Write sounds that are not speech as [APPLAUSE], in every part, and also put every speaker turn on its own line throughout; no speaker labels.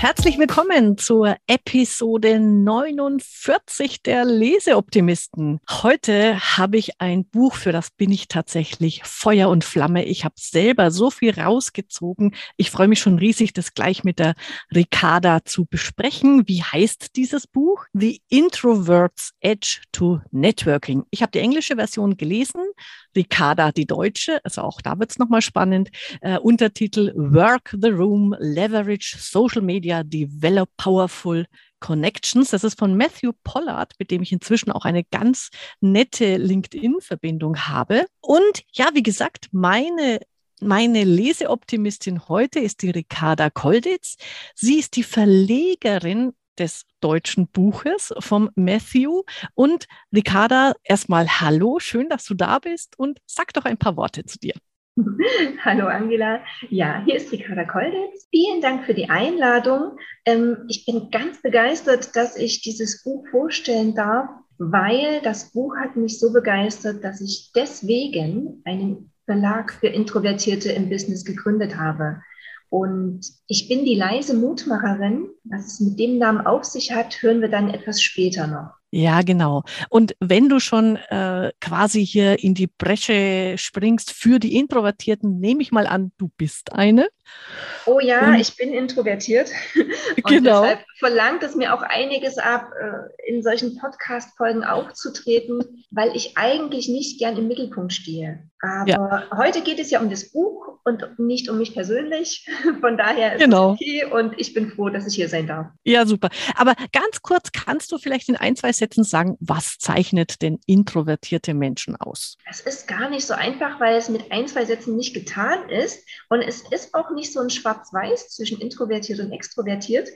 herzlich willkommen zur Episode 49 der Leseoptimisten. Heute habe ich ein Buch, für das bin ich tatsächlich Feuer und Flamme. Ich habe selber so viel rausgezogen. Ich freue mich schon riesig, das gleich mit der Ricarda zu besprechen. Wie heißt dieses Buch? The Introvert's Edge to Networking. Ich habe die englische Version gelesen, Ricarda die deutsche, also auch da wird es nochmal spannend. Äh, Untertitel Work the Room, Leverage Social Media, Develop Powerful Connections. Das ist von Matthew Pollard, mit dem ich inzwischen auch eine ganz nette LinkedIn-Verbindung habe. Und ja, wie gesagt, meine meine Leseoptimistin heute ist die Ricarda Kolditz. Sie ist die Verlegerin des deutschen Buches vom Matthew. Und Ricarda, erstmal Hallo, schön, dass du da bist und sag doch ein paar Worte zu dir. [LAUGHS]
Hallo Angela. Ja, hier ist Ricarda Kolditz. Vielen Dank für die Einladung. Ähm, ich bin ganz begeistert, dass ich dieses Buch vorstellen darf, weil das Buch hat mich so begeistert, dass ich deswegen einen Verlag für Introvertierte im Business gegründet habe. Und ich bin die leise Mutmacherin. Was es mit dem Namen auf sich hat, hören wir dann etwas später noch.
Ja, genau. Und wenn du schon äh, quasi hier in die Bresche springst für die Introvertierten, nehme ich mal an, du bist eine.
Oh ja, Und, ich bin introvertiert. [LAUGHS] Und genau. Deshalb verlangt es mir auch einiges ab, äh, in solchen Podcast-Folgen aufzutreten, weil ich eigentlich nicht gern im Mittelpunkt stehe. Aber ja. heute geht es ja um das Buch und nicht um mich persönlich. [LAUGHS] Von daher ist genau. es okay und ich bin froh, dass ich hier sein darf.
Ja, super. Aber ganz kurz, kannst du vielleicht in ein, zwei Sätzen sagen, was zeichnet denn introvertierte Menschen aus?
Es ist gar nicht so einfach, weil es mit ein, zwei Sätzen nicht getan ist. Und es ist auch nicht so ein Schwarz-Weiß zwischen introvertiert und extrovertiert.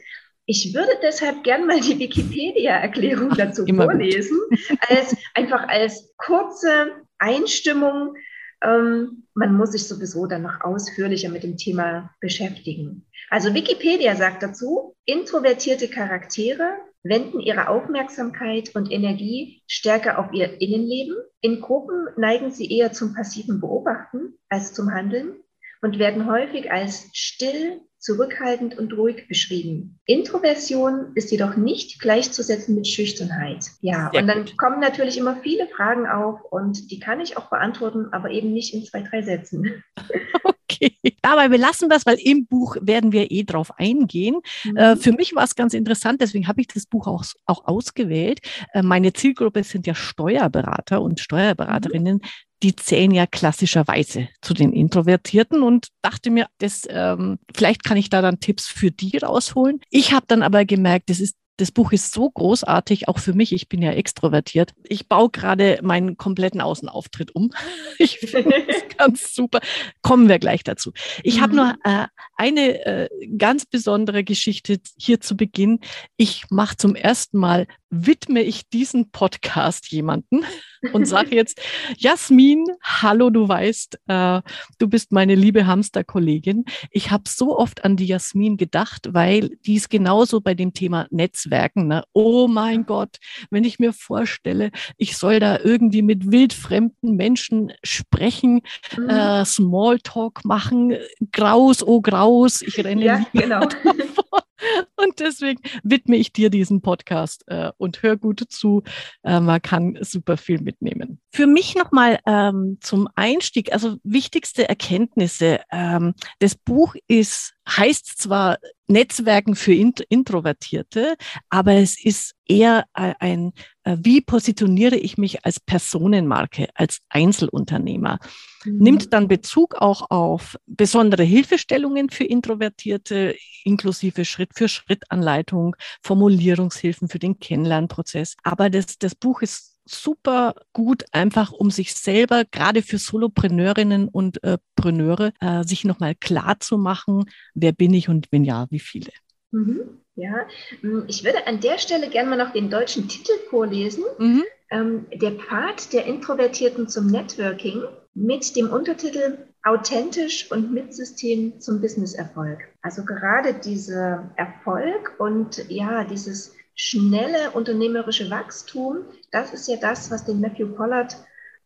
Ich würde deshalb gern mal die Wikipedia-Erklärung dazu vorlesen, als, einfach als kurze Einstimmung ähm, man muss sich sowieso dann noch ausführlicher mit dem Thema beschäftigen. Also Wikipedia sagt dazu, introvertierte Charaktere wenden ihre Aufmerksamkeit und Energie stärker auf ihr Innenleben. In Gruppen neigen sie eher zum passiven Beobachten als zum Handeln und werden häufig als still, zurückhaltend und ruhig beschrieben. Introversion ist jedoch nicht gleichzusetzen mit Schüchternheit. Ja, Sehr und dann gut. kommen natürlich immer viele Fragen auf und die kann ich auch beantworten, aber eben nicht in zwei, drei Sätzen. [LAUGHS] [LAUGHS]
Aber wir lassen das, weil im Buch werden wir eh drauf eingehen. Mhm. Äh, für mich war es ganz interessant, deswegen habe ich das Buch auch, auch ausgewählt. Äh, meine Zielgruppe sind ja Steuerberater und Steuerberaterinnen, mhm die zählen ja klassischerweise zu den Introvertierten und dachte mir, das, ähm, vielleicht kann ich da dann Tipps für die rausholen. Ich habe dann aber gemerkt, das ist das Buch ist so großartig, auch für mich. Ich bin ja extrovertiert. Ich baue gerade meinen kompletten Außenauftritt um. [LAUGHS] Ich finde es [LAUGHS] ganz super. Kommen wir gleich dazu. Ich mhm. habe nur äh, eine äh, ganz besondere Geschichte hier zu Beginn. Ich mache zum ersten Mal, widme ich diesen Podcast jemanden [LAUGHS] und sage jetzt, Jasmin, hallo, du weißt, äh, du bist meine liebe Hamsterkollegin. Ich habe so oft an die Jasmin gedacht, weil die ist genauso bei dem Thema Netzwerken. Ne? Oh mein Gott, wenn ich mir vorstelle, ich soll da irgendwie mit wildfremden Menschen sprechen, mhm. äh, Smalltalk machen, Graus, oh Graus, ich renne ja, genau. [LAUGHS] Und deswegen widme ich dir diesen Podcast äh, und hör gut zu. Äh, man kann super viel mitnehmen. Für mich nochmal ähm, zum Einstieg, also wichtigste Erkenntnisse. Ähm, das Buch ist, heißt zwar Netzwerken für Int Introvertierte, aber es ist eher ein, wie positioniere ich mich als Personenmarke, als Einzelunternehmer. Mhm. Nimmt dann Bezug auch auf besondere Hilfestellungen für Introvertierte, inklusive Schritt für Schritt Anleitung, Formulierungshilfen für den Kennenlernprozess. Aber das, das Buch ist super gut, einfach um sich selber, gerade für Solopreneurinnen und äh, Preneure, äh, sich nochmal klar zu machen, wer bin ich und wenn ja, wie viele.
Mhm. Ja, hm, ich würde an der Stelle gerne mal noch den deutschen Titel vorlesen. Mhm. Ähm, der Pfad der Introvertierten zum Networking mit dem Untertitel Authentisch und mit System zum Businesserfolg. Also gerade dieser Erfolg und ja, dieses schnelle unternehmerische Wachstum, das ist ja das, was den Matthew Pollard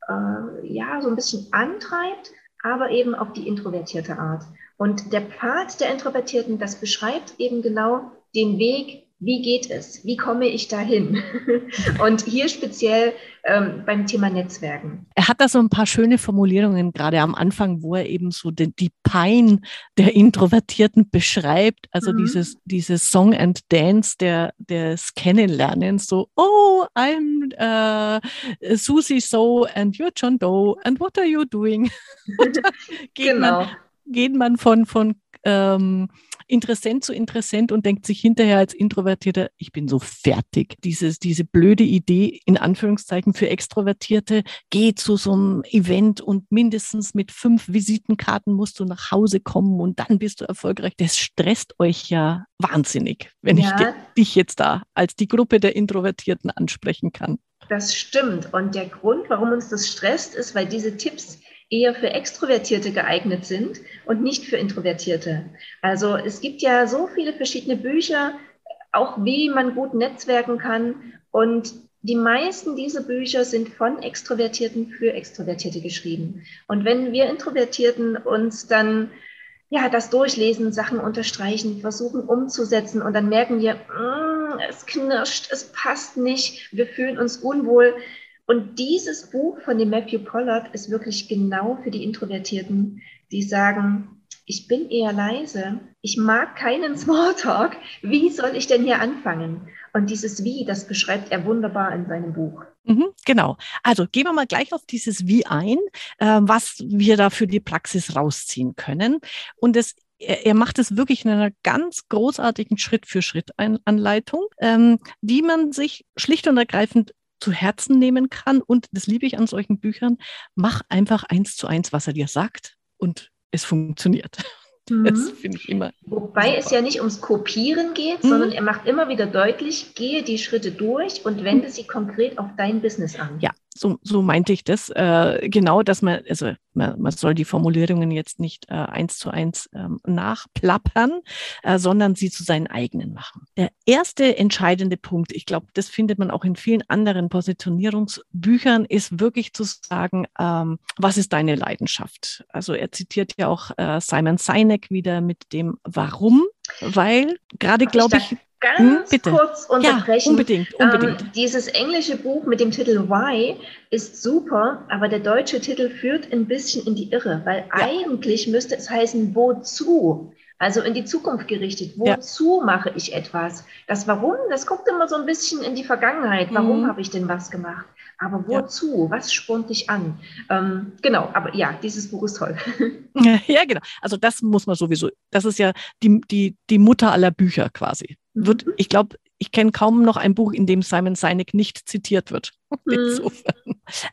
äh, ja so ein bisschen antreibt. aber eben auf die introvertierte Art. Und der Pfad der Introvertierten, das beschreibt eben genau den Weg, wie geht es? Wie komme ich dahin? [LAUGHS] Und hier speziell ähm, beim Thema Netzwerken.
Er hat da so ein paar schöne Formulierungen, gerade am Anfang, wo er eben so die, die Pein der Introvertierten beschreibt. Also mhm. dieses, dieses Song and Dance der, des Kennenlernens. So, oh, I'm uh, Susie So and you're John Doe and what are you doing? [LAUGHS] [LAUGHS] geht genau. Man, geht man von, von ähm, Interessent zu Interessent und denkt sich hinterher als Introvertierter, ich bin so fertig. Dieses, diese blöde Idee, in Anführungszeichen für Extrovertierte, geh zu so einem Event und mindestens mit fünf Visitenkarten musst du nach Hause kommen und dann bist du erfolgreich. Das stresst euch ja wahnsinnig, wenn ja. ich dich jetzt da als die Gruppe der Introvertierten ansprechen kann.
Das stimmt. Und der Grund, warum uns das stresst, ist, weil diese Tipps eher für Extrovertierte geeignet sind und nicht für Introvertierte. Also es gibt ja so viele verschiedene Bücher, auch wie man gut netzwerken kann. Und die meisten dieser Bücher sind von Extrovertierten für Extrovertierte geschrieben. Und wenn wir Introvertierten uns dann ja, das durchlesen, Sachen unterstreichen, versuchen umzusetzen und dann merken wir, mm, es knirscht, es passt nicht, wir fühlen uns unwohl, und dieses Buch von dem Matthew Pollard ist wirklich genau für die Introvertierten, die sagen, ich bin eher leise, ich mag keinen [LAUGHS] Smalltalk, wie soll ich denn hier anfangen? Und dieses Wie, das beschreibt er wunderbar in seinem Buch.
Mhm, genau. Also gehen wir mal gleich auf dieses Wie ein, äh, was wir da für die Praxis rausziehen können. Und es er, macht es wirklich in einer ganz großartigen Schritt-für-Schritt-Anleitung, ähm, die man sich schlicht und ergreifend zu Herzen nehmen kann. Und das liebe ich an solchen Büchern. Mach einfach eins zu eins, was er dir sagt und es funktioniert. [LAUGHS]
Das mhm. finde ich immer. Wobei super. es ja nicht ums Kopieren geht, mhm. sondern er macht immer wieder deutlich, gehe die Schritte durch und wende mhm. sie konkret auf dein Business an.
Ja, so, so meinte ich das. Äh, genau, dass man, also man, man soll die Formulierungen jetzt nicht äh, eins zu eins ähm, nachplappern, äh, sondern sie zu seinen eigenen machen. Der erste entscheidende Punkt, ich glaube, das findet man auch in vielen anderen Positionierungsbüchern, ist wirklich zu sagen, ähm, was ist deine Leidenschaft? Also er zitiert ja auch äh, Simon Sinek wieder mit dem Warum, weil gerade glaube ich,
ganz hm, kurz unterbrechen.
Ja, unbedingt, unbedingt. Ähm,
dieses englische Buch mit dem Titel Why ist super, aber der deutsche Titel führt ein bisschen in die Irre, weil ja. eigentlich müsste es heißen Wozu? Also in die Zukunft gerichtet. Wozu ja. mache ich etwas? Das Warum, das guckt immer so ein bisschen in die Vergangenheit. Warum mhm. habe ich denn was gemacht? Aber wozu? Ja. Was spornt dich an? Ähm, genau, aber ja, dieses Buch ist toll. [LAUGHS] [LAUGHS]
ja, genau. Also das muss man sowieso, das ist ja die, die, die Mutter aller Bücher quasi. Wird, mhm. Ich glaube, ich kenne kaum noch ein Buch, in dem Simon Sinek nicht zitiert wird. [LAUGHS] Mhm.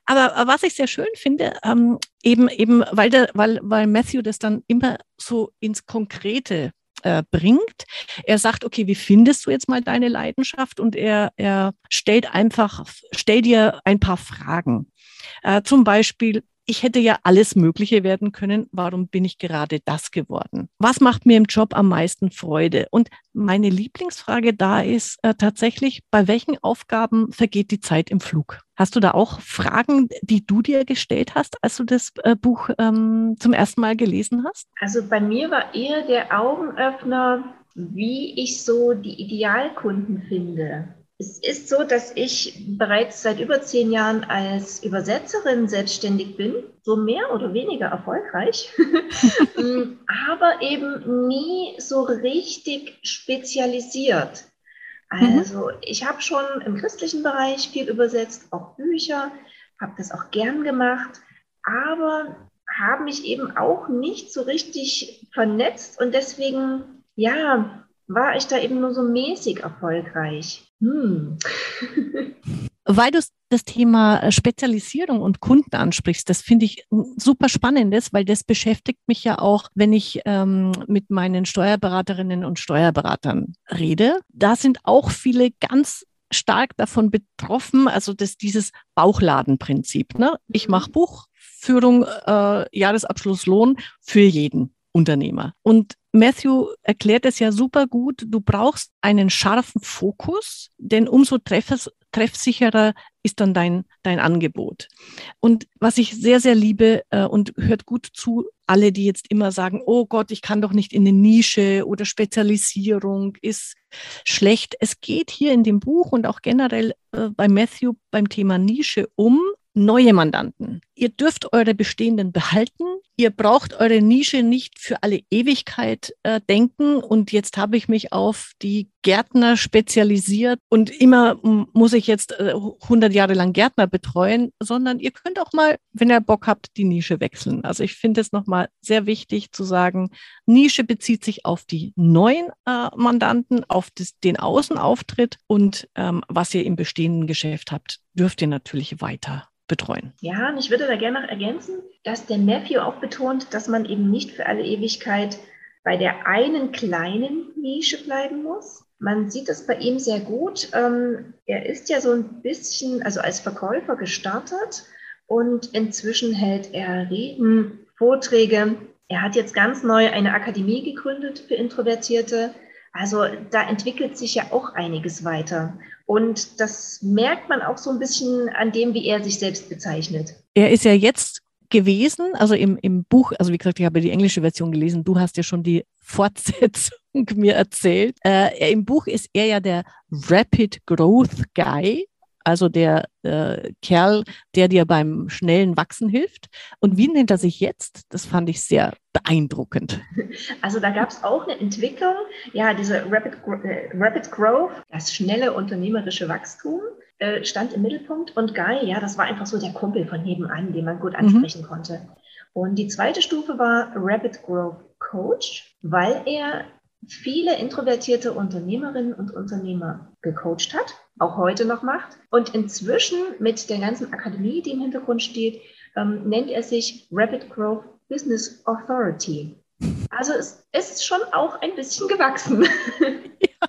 Aber, aber, was ich sehr schön finde, ähm, eben, eben, weil, der, weil, weil Matthew das dann immer so ins Konkrete äh, bringt. Er sagt, okay, wie findest du jetzt mal deine Leidenschaft? Und er, er stellt einfach, stell dir ein paar Fragen. Äh, zum Beispiel, ich hätte ja alles Mögliche werden können. Warum bin ich gerade das geworden? Was macht mir im Job am meisten Freude? Und meine Lieblingsfrage da ist äh, tatsächlich, bei welchen Aufgaben vergeht die Zeit im Flug? Hast du da auch Fragen, die du dir gestellt hast, als du das äh, Buch ähm, zum ersten Mal gelesen hast?
Also bei mir war eher der Augenöffner, wie ich so die Idealkunden finde. Es ist so, dass ich bereits seit über zehn Jahren als Übersetzerin selbstständig bin, so mehr oder weniger erfolgreich, [LAUGHS] mm, aber eben nie so richtig spezialisiert. Mhm. Also ich habe schon im christlichen Bereich viel übersetzt, auch Bücher, habe das auch gern gemacht, aber habe mich eben auch nicht so richtig vernetzt und deswegen, ja, war ich da eben nur so mäßig erfolgreich. Hm. [LAUGHS]
Weil du das Thema Spezialisierung und Kunden ansprichst, das finde ich super spannendes, weil das beschäftigt mich ja auch, wenn ich ähm, mit meinen Steuerberaterinnen und Steuerberatern rede. Da sind auch viele ganz stark davon betroffen, also das, dieses Bauchladenprinzip. Ne? Ich mache mhm. Buchführung, äh, Jahresabschluss, Lohn für jeden Unternehmer. Und Matthew erklärt es ja super gut. Du brauchst einen scharfen Fokus, denn umso treffes, treffsicherer ist dann dein, dein Angebot. Und was ich sehr, sehr liebe äh, und hört gut zu, alle, die jetzt immer sagen, oh Gott, ich kann doch nicht in eine Nische oder Spezialisierung ist schlecht. Es geht hier in dem Buch und auch generell äh, bei Matthew beim Thema Nische um neue Mandanten. Ihr dürft eure bestehenden behalten. Ihr braucht eure Nische nicht für alle Ewigkeit äh, denken. Und jetzt habe ich mich auf die Gärtner spezialisiert und immer muss ich jetzt äh, 100 Jahre lang Gärtner betreuen, sondern ihr könnt auch mal, wenn ihr Bock habt, die Nische wechseln. Also ich finde es nochmal sehr wichtig zu sagen, Nische bezieht sich auf die neuen äh, Mandanten, auf das, den Außenauftritt und ähm, was ihr im bestehenden Geschäft habt, dürft ihr natürlich weiter betreuen.
Ja, und ich würde da gerne noch ergänzen, dass der Nephew auch betont, dass man eben nicht für alle Ewigkeit bei der einen kleinen Nische bleiben muss. Man sieht das bei ihm sehr gut. Ähm, er ist ja so ein bisschen, also als Verkäufer gestartet und inzwischen hält er Reden, Vorträge. Er hat jetzt ganz neu eine Akademie gegründet für Introvertierte. Also da entwickelt sich ja auch einiges weiter. Und das merkt man auch so ein bisschen an dem, wie er sich selbst bezeichnet.
Er ist ja jetzt gewesen, also im, im Buch, also wie gesagt, ich habe die englische Version gelesen, du hast ja schon die Fortsetzung [LAUGHS] mir erzählt. Äh, Im Buch ist er ja der Rapid Growth Guy also der äh, Kerl, der dir beim schnellen Wachsen hilft. Und wie nennt er sich jetzt? Das fand ich sehr beeindruckend.
Also da gab es auch eine Entwicklung, ja, diese Rapid, äh, Rapid Growth, das schnelle unternehmerische Wachstum äh, stand im Mittelpunkt. Und Guy, ja, das war einfach so der Kumpel von nebenan, den man gut mhm. ansprechen mhm. konnte. Und die zweite Stufe war Rapid Growth Coach, weil er viele introvertierte Unternehmerinnen und Unternehmer gecoacht hat, auch heute noch macht. Und inzwischen mit der ganzen Akademie, die im Hintergrund steht, ähm, nennt er sich Rapid Growth Business Authority. Also es ist schon auch ein bisschen gewachsen. [LAUGHS]
Ja,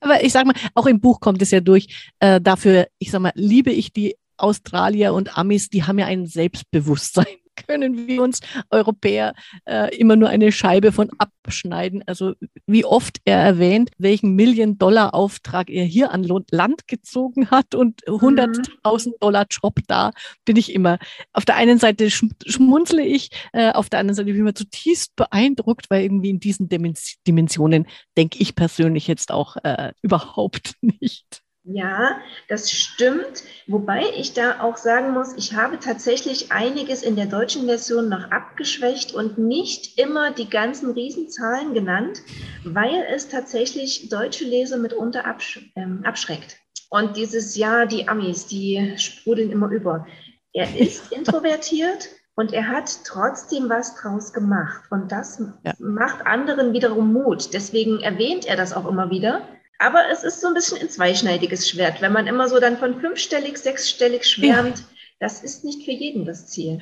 aber ich sage mal, auch im Buch kommt es ja durch. Äh, dafür, ich sage mal, liebe ich die Australier und Amis, die haben ja ein Selbstbewusstsein können wir uns Europäer äh, immer nur eine Scheibe von abschneiden. Also wie oft er erwähnt, welchen Million-Dollar-Auftrag er hier an Land gezogen hat und 100.000 Dollar Job da, bin ich immer. Auf der einen Seite schmunzle ich, äh, auf der anderen Seite bin ich immer zutiefst beeindruckt, weil irgendwie in diesen Dimensionen denke ich persönlich jetzt auch äh, überhaupt [LAUGHS] nicht.
Ja, das stimmt. Wobei ich da auch sagen muss, ich habe tatsächlich einiges in der deutschen Version noch abgeschwächt und nicht immer die ganzen Riesenzahlen genannt, weil es tatsächlich deutsche Leser mitunter absch ähm, abschreckt. Und dieses Jahr, die Amis, die sprudeln immer über. Er [LAUGHS] ist introvertiert und er hat trotzdem was draus gemacht. Und das ja. macht anderen wiederum Mut. Deswegen erwähnt er das auch immer wieder aber es ist so ein bisschen ein zweischneidiges Schwert, wenn man immer so dann von fünfstellig, sechsstellig schwärmt. Ja. Das ist nicht für jeden das Ziel.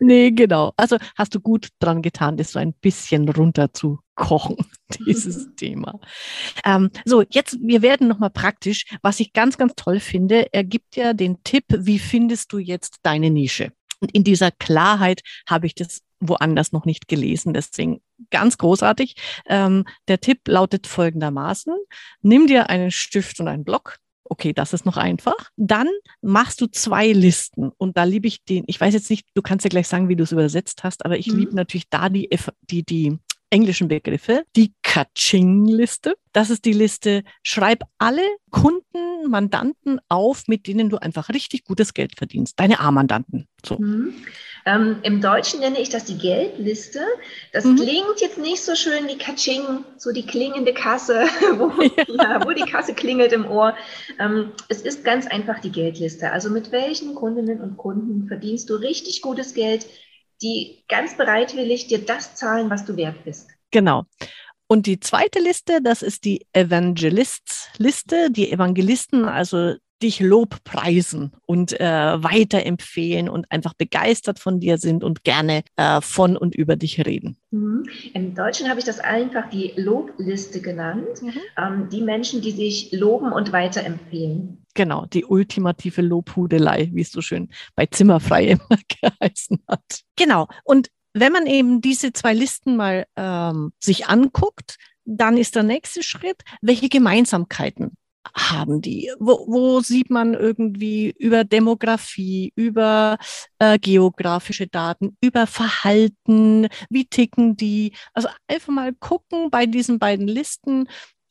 Nee, genau. Also hast du gut dran getan, das so ein bisschen runter zu kochen, [LAUGHS] dieses [LAUGHS] Thema. Ähm, so, jetzt, wir werden nochmal praktisch. Was ich ganz, ganz toll finde, er gibt ja den Tipp, wie findest du jetzt deine Nische? Und in dieser Klarheit habe ich das woanders noch nicht gelesen. Deswegen ganz großartig. Ähm, der Tipp lautet folgendermaßen. Nimm dir einen Stift und einen Block. Okay, das ist noch einfach. Dann machst du zwei Listen und da liebe ich den, ich weiß jetzt nicht, du kannst ja gleich sagen, wie du es übersetzt hast, aber ich mhm. liebe natürlich da die, die, die englischen Begriffe, die Kaching-Liste. Das ist die Liste, schreib alle Kunden, Mandanten auf, mit denen du einfach richtig gutes Geld verdienst. Deine A-Mandanten. So. Mhm.
Ähm, Im Deutschen nenne ich das die Geldliste. Das mhm. klingt jetzt nicht so schön wie Kaching, so die klingende Kasse, [LAUGHS] wo, [LAUGHS] ja. Ja, wo die Kasse klingelt im Ohr. Ähm, es ist ganz einfach die Geldliste. Also mit welchen Kundinnen und Kunden verdienst du richtig gutes Geld? Die ganz bereitwillig dir das zahlen, was du wert bist.
Genau. Und die zweite Liste, das ist die Evangelists-Liste, die Evangelisten, also dich Lobpreisen und äh, weiterempfehlen und einfach begeistert von dir sind und gerne äh, von und über dich reden.
Mhm. Im Deutschen habe ich das einfach die Lobliste genannt. Mhm. Ähm, die Menschen, die sich loben und weiterempfehlen.
Genau, die ultimative Lobhudelei, wie es so schön bei Zimmerfrei [LAUGHS] immer geheißen hat. Genau. Und wenn man eben diese zwei Listen mal ähm, sich anguckt, dann ist der nächste Schritt, welche Gemeinsamkeiten haben die? Wo, wo sieht man irgendwie über Demografie, über äh, geografische Daten, über Verhalten, wie ticken die? Also einfach mal gucken bei diesen beiden Listen,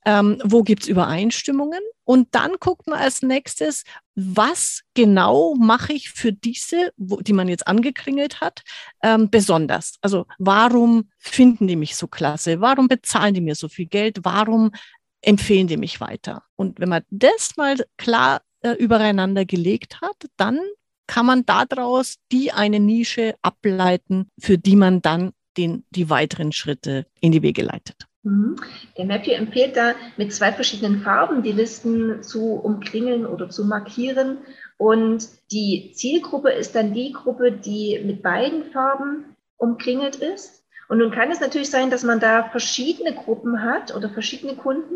ähm, wo gibt es Übereinstimmungen? Und dann guckt man als nächstes, was genau mache ich für diese, wo, die man jetzt angekringelt hat, ähm, besonders? Also warum finden die mich so klasse? Warum bezahlen die mir so viel Geld? Warum empfehlen die mich weiter? Und wenn man das mal klar äh, übereinander gelegt hat, dann kann man daraus die eine Nische ableiten, für die man dann den, die weiteren Schritte in die Wege leitet.
Mhm. Der Mappier empfiehlt da mit zwei verschiedenen Farben die Listen zu umkringeln oder zu markieren. Und die Zielgruppe ist dann die Gruppe, die mit beiden Farben umkringelt ist. Und nun kann es natürlich sein, dass man da verschiedene Gruppen hat oder verschiedene Kunden,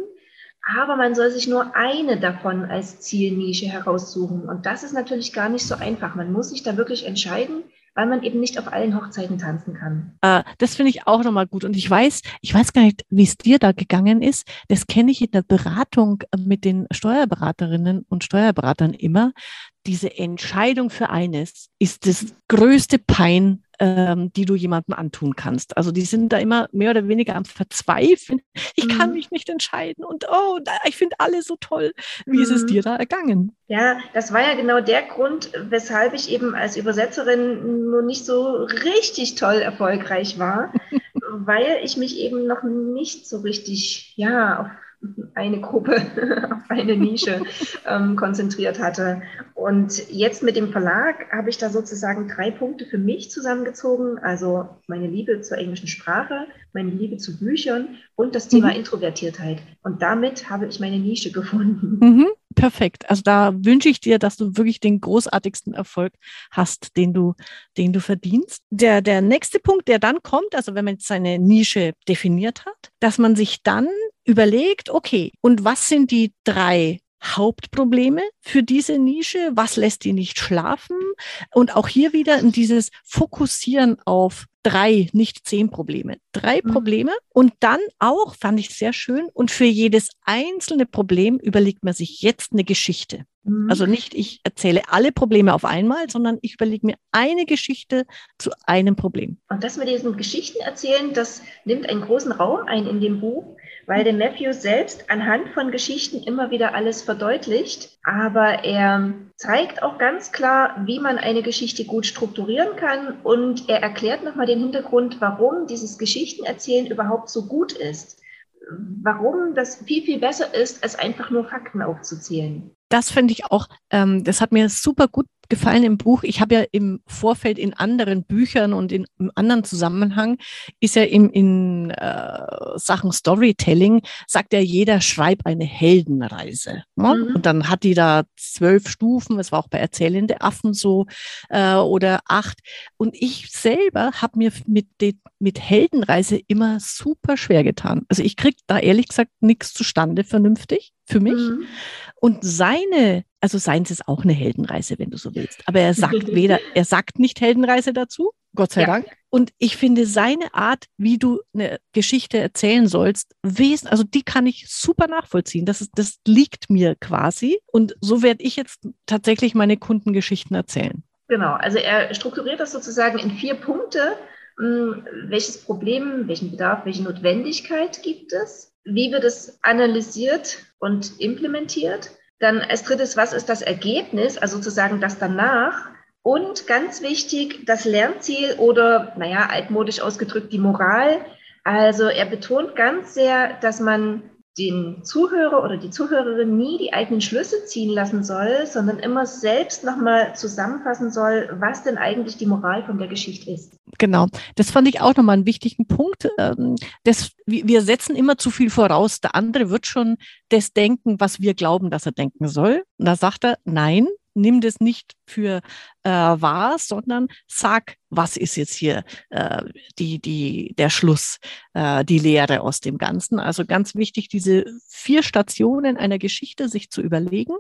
aber man soll sich nur eine davon als Zielnische heraussuchen. Und das ist natürlich gar nicht so einfach. Man muss sich da wirklich entscheiden, weil man eben nicht auf allen Hochzeiten tanzen kann.
Äh, das finde ich auch nochmal gut. Und ich weiß, ich weiß gar nicht, wie es dir da gegangen ist. Das kenne ich in der Beratung mit den Steuerberaterinnen und Steuerberatern immer. Diese Entscheidung für eines ist das größte Pein ähm, die du jemandem antun kannst. Also die sind da immer mehr oder weniger am Verzweifeln. Ich kann mhm. mich nicht entscheiden und oh, ich finde alle so toll. Wie mhm. ist es mhm. dir da ergangen?
Ja, das war ja genau der Grund, weshalb ich eben als Übersetzerin nur nicht so richtig toll erfolgreich war, [LAUGHS] weil ich mich eben noch nicht so richtig ja auf eine Gruppe, [LAUGHS] auf eine Nische ähm, konzentriert hatte. Und jetzt mit dem Verlag habe ich da sozusagen drei Punkte für mich zusammengezogen. Also meine Liebe zur englischen Sprache, meine Liebe zu Büchern und das Thema mhm. Introvertiertheit. Und damit habe ich meine Nische gefunden.
Mhm. Perfekt. Also da wünsche ich dir, dass du wirklich den großartigsten Erfolg hast, den du, den du verdienst. Der, der nächste Punkt, der dann kommt, also wenn man jetzt seine Nische definiert hat, dass man sich dann überlegt, okay, und was sind die drei Hauptprobleme für diese Nische? Was lässt die nicht schlafen? Und auch hier wieder in dieses Fokussieren auf drei, nicht zehn Probleme. Drei mhm. Probleme und dann auch, fand ich sehr schön, und für jedes einzelne Problem überlegt man sich jetzt eine Geschichte. Mhm. Also nicht, ich erzähle alle Probleme auf einmal, sondern ich überlege mir eine Geschichte zu einem Problem.
Und das mit diesen Geschichten erzählen, das nimmt einen großen Raum ein in dem Buch, weil der Matthew selbst anhand von Geschichten immer wieder alles verdeutlicht, aber er zeigt auch ganz klar, wie man eine Geschichte gut strukturieren kann. Und er erklärt nochmal den Hintergrund, warum dieses Geschichtenerzählen überhaupt so gut ist. Warum das viel, viel besser ist, als einfach nur Fakten aufzuzählen
das finde ich auch, ähm, das hat mir super gut gefallen im Buch. Ich habe ja im Vorfeld in anderen Büchern und in, im anderen Zusammenhang ist ja in, in äh, Sachen Storytelling, sagt ja jeder, schreib eine Heldenreise. Ne? Mhm. Und dann hat die da zwölf Stufen, es war auch bei Erzählende Affen so, äh, oder acht. Und ich selber habe mir mit, de, mit Heldenreise immer super schwer getan. Also ich kriege da ehrlich gesagt nichts zustande vernünftig für mich. Mhm. Und seine, also seins ist auch eine Heldenreise, wenn du so willst. Aber er sagt [LAUGHS] weder, er sagt nicht Heldenreise dazu, Gott sei ja. Dank. Und ich finde seine Art, wie du eine Geschichte erzählen sollst, wesen, also die kann ich super nachvollziehen. Das, ist, das liegt mir quasi. Und so werde ich jetzt tatsächlich meine Kundengeschichten erzählen.
Genau, also er strukturiert das sozusagen in vier Punkte. Hm, welches Problem, welchen Bedarf, welche Notwendigkeit gibt es? Wie wird es analysiert und implementiert? Dann als drittes, was ist das Ergebnis, also sozusagen das danach? Und ganz wichtig, das Lernziel oder, naja, altmodisch ausgedrückt, die Moral. Also er betont ganz sehr, dass man den Zuhörer oder die Zuhörerin nie die eigenen Schlüsse ziehen lassen soll, sondern immer selbst nochmal zusammenfassen soll, was denn eigentlich die Moral von der Geschichte ist.
Genau, das fand ich auch nochmal einen wichtigen Punkt. Ähm, das, wir setzen immer zu viel voraus. Der andere wird schon das denken, was wir glauben, dass er denken soll. Und da sagt er, nein, nimm das nicht für äh, wahr, sondern sag, was ist jetzt hier äh, die, die, der Schluss, äh, die Lehre aus dem Ganzen. Also ganz wichtig, diese vier Stationen einer Geschichte sich zu überlegen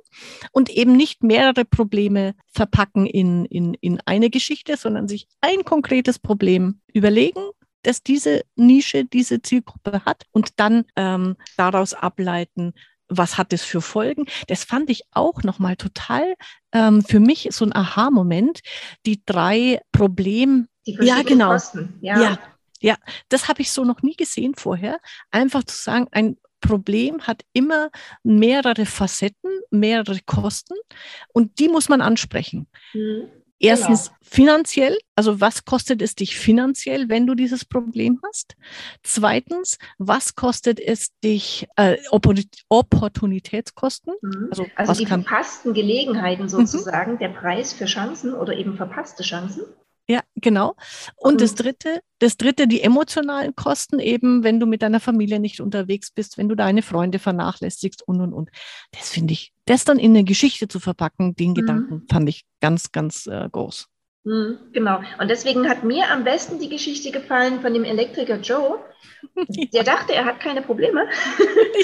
und eben nicht mehrere Probleme verpacken in, in, in eine Geschichte, sondern sich ein konkretes Problem überlegen, dass diese Nische, diese Zielgruppe hat und dann ähm, daraus ableiten, was hat es für Folgen? Das fand ich auch nochmal total ähm, für mich so ein Aha-Moment. Die drei Problem,
Die
ja genau,
Kosten.
Ja. ja, ja, das habe ich so noch nie gesehen vorher. Einfach zu sagen, ein Problem hat immer mehrere Facetten, mehrere Kosten und die muss man ansprechen. Mhm. Erstens genau. finanziell, also was kostet es dich finanziell, wenn du dieses Problem hast? Zweitens, was kostet es dich äh, Opportunitätskosten?
Mhm. Also, also die verpassten Gelegenheiten mhm. sozusagen, mhm. der Preis für Chancen oder eben verpasste Chancen.
Genau. Und, und das dritte, das dritte, die emotionalen Kosten eben, wenn du mit deiner Familie nicht unterwegs bist, wenn du deine Freunde vernachlässigst und und und. Das finde ich, das dann in eine Geschichte zu verpacken, den mhm. Gedanken fand ich ganz, ganz äh, groß.
Mhm, genau. Und deswegen hat mir am besten die Geschichte gefallen von dem Elektriker Joe. [LAUGHS] Der dachte, er hat keine Probleme. [LAUGHS]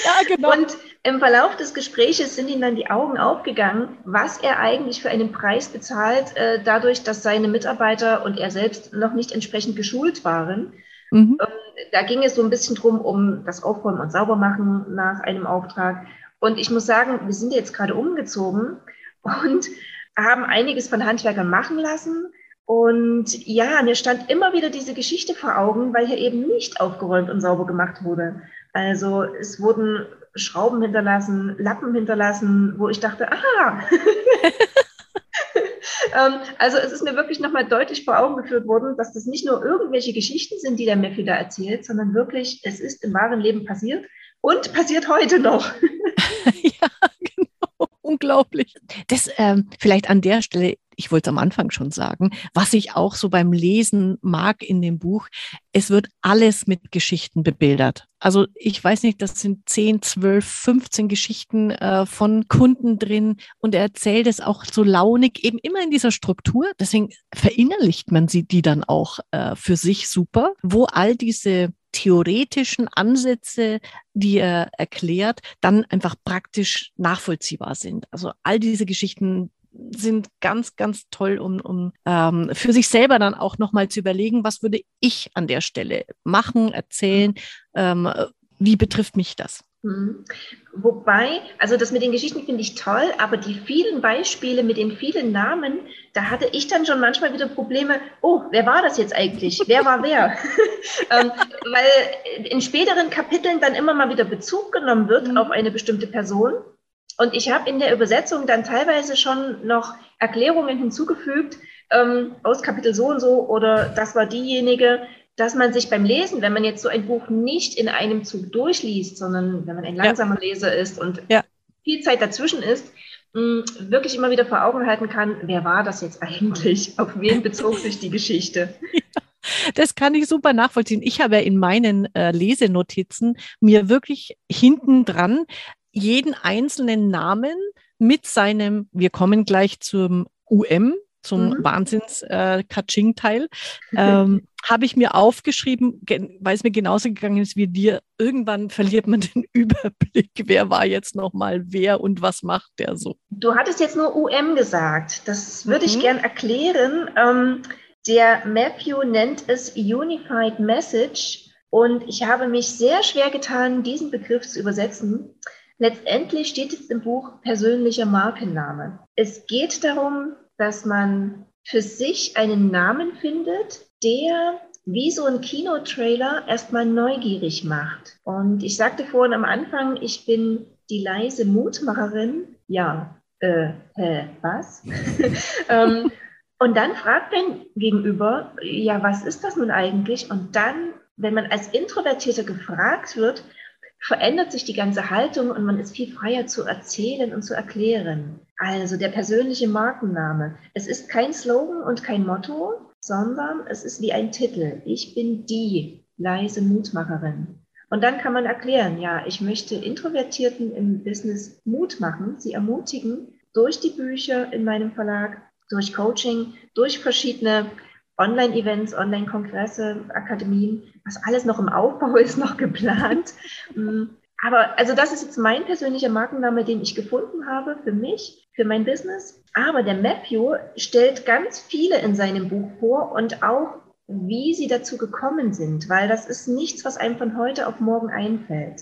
Ja, genau. Und im Verlauf des Gespräches sind ihm dann die Augen aufgegangen, was er eigentlich für einen Preis bezahlt, äh, dadurch, dass seine Mitarbeiter und er selbst noch nicht entsprechend geschult waren. Mhm. Ähm, da ging es so ein bisschen drum, um das Aufräumen und Saubermachen nach einem Auftrag. Und ich muss sagen, wir sind jetzt gerade umgezogen und haben einiges von Handwerkern machen lassen. Und ja, mir stand immer wieder diese Geschichte vor Augen, weil hier eben nicht aufgeräumt und sauber gemacht wurde. Also es wurden Schrauben hinterlassen, Lappen hinterlassen, wo ich dachte, aha. [LAUGHS] Ähm, also es ist mir wirklich nochmal deutlich vor Augen geführt worden, dass das nicht nur irgendwelche Geschichten sind, die der Mephi da erzählt, sondern wirklich, es ist im wahren Leben passiert und passiert heute noch. [LAUGHS] [LAUGHS]
unglaublich. Das ähm, vielleicht an der Stelle, ich wollte es am Anfang schon sagen, was ich auch so beim Lesen mag in dem Buch, es wird alles mit Geschichten bebildert. Also ich weiß nicht, das sind 10, 12, 15 Geschichten äh, von Kunden drin und er erzählt es auch so launig, eben immer in dieser Struktur. Deswegen verinnerlicht man sie die dann auch äh, für sich super, wo all diese theoretischen Ansätze, die er erklärt, dann einfach praktisch nachvollziehbar sind. Also all diese Geschichten sind ganz, ganz toll, um, um ähm, für sich selber dann auch nochmal zu überlegen, was würde ich an der Stelle machen, erzählen, ähm, wie betrifft mich das?
Mhm. Wobei, also das mit den Geschichten finde ich toll, aber die vielen Beispiele mit den vielen Namen, da hatte ich dann schon manchmal wieder Probleme. Oh, wer war das jetzt eigentlich? Wer war wer? [LAUGHS] ähm, weil in späteren Kapiteln dann immer mal wieder Bezug genommen wird mhm. auf eine bestimmte Person. Und ich habe in der Übersetzung dann teilweise schon noch Erklärungen hinzugefügt ähm, aus Kapitel so und so oder das war diejenige dass man sich beim Lesen, wenn man jetzt so ein Buch nicht in einem Zug durchliest, sondern wenn man ein langsamer ja. Leser ist und ja. viel Zeit dazwischen ist, mm, wirklich immer wieder vor Augen halten kann, wer war das jetzt eigentlich? [LAUGHS] Auf wen bezog sich die Geschichte?
Das kann ich super nachvollziehen. Ich habe in meinen äh, Lesenotizen mir wirklich hinten dran jeden einzelnen Namen mit seinem, wir kommen gleich zum UM, zum mhm. Wahnsinns-Katsching-Teil, äh, ähm, habe ich mir aufgeschrieben, weil es mir genauso gegangen ist wie dir. Irgendwann verliert man [LAUGHS] den Überblick, wer war jetzt nochmal wer und was macht der so.
Du hattest jetzt nur UM gesagt. Das würde mhm. ich gern erklären. Ähm, der Matthew nennt es Unified Message und ich habe mich sehr schwer getan, diesen Begriff zu übersetzen. Letztendlich steht es im Buch persönlicher Markenname. Es geht darum, dass man für sich einen Namen findet, der wie so ein Kinotrailer erstmal neugierig macht. Und ich sagte vorhin am Anfang, ich bin die leise Mutmacherin. Ja, äh, hä, was? [LAUGHS] ähm, und dann fragt man Gegenüber, ja, was ist das nun eigentlich? Und dann, wenn man als Introvertierter gefragt wird, verändert sich die ganze Haltung und man ist viel freier zu erzählen und zu erklären. Also der persönliche Markenname. Es ist kein Slogan und kein Motto, sondern es ist wie ein Titel. Ich bin die leise Mutmacherin. Und dann kann man erklären, ja, ich möchte Introvertierten im Business Mut machen, sie ermutigen durch die Bücher in meinem Verlag, durch Coaching, durch verschiedene Online-Events, Online-Kongresse, Akademien, was alles noch im Aufbau ist, noch geplant. Mm, aber also das ist jetzt mein persönlicher Markenname, den ich gefunden habe für mich, für mein Business. Aber der Matthew stellt ganz viele in seinem Buch vor und auch, wie sie dazu gekommen sind, weil das ist nichts, was einem von heute auf morgen einfällt.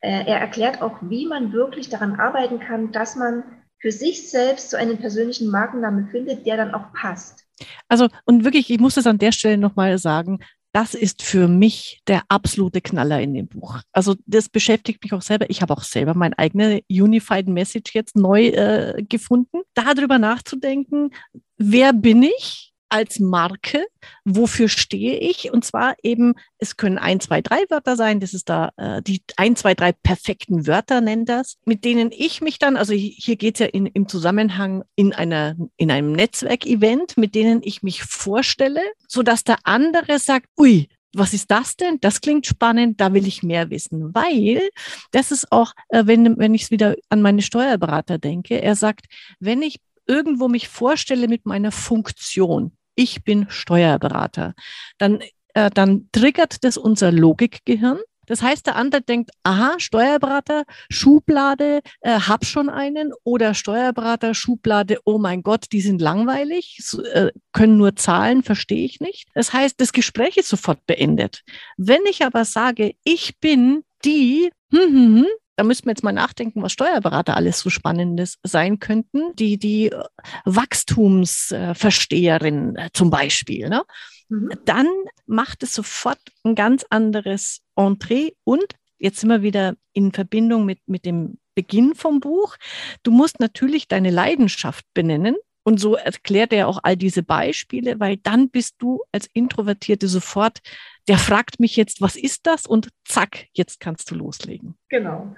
Äh, er erklärt auch, wie man wirklich daran arbeiten kann, dass man für sich selbst so einen persönlichen Markennamen findet, der dann auch passt.
Also, und wirklich, ich muss das an der Stelle nochmal sagen, das ist für mich der absolute Knaller in dem Buch. Also das beschäftigt mich auch selber. Ich habe auch selber meine eigene Unified Message jetzt neu äh, gefunden. Darüber nachzudenken, wer bin ich? Als Marke, wofür stehe ich? Und zwar eben, es können ein, zwei, drei Wörter sein, das ist da äh, die ein, zwei, drei perfekten Wörter nennt das, mit denen ich mich dann, also hier geht es ja in, im Zusammenhang in einer, in einem Netzwerkevent, mit denen ich mich vorstelle, so dass der andere sagt, ui, was ist das denn? Das klingt spannend, da will ich mehr wissen, weil das ist auch, äh, wenn, wenn ich es wieder an meine Steuerberater denke, er sagt, wenn ich irgendwo mich vorstelle mit meiner Funktion, ich bin Steuerberater, dann, äh, dann triggert das unser Logikgehirn. Das heißt, der andere denkt, aha, Steuerberater, Schublade, äh, hab schon einen oder Steuerberater, Schublade, oh mein Gott, die sind langweilig, äh, können nur Zahlen, verstehe ich nicht. Das heißt, das Gespräch ist sofort beendet. Wenn ich aber sage, ich bin die, hm, hm, hm, da müssten wir jetzt mal nachdenken, was Steuerberater alles so Spannendes sein könnten. Die, die Wachstumsversteherin äh, zum Beispiel. Ne? Mhm. Dann macht es sofort ein ganz anderes Entree und jetzt sind wir wieder in Verbindung mit, mit dem Beginn vom Buch. Du musst natürlich deine Leidenschaft benennen. Und so erklärt er auch all diese Beispiele, weil dann bist du als Introvertierte sofort der fragt mich jetzt, was ist das? Und zack, jetzt kannst du loslegen.
Genau.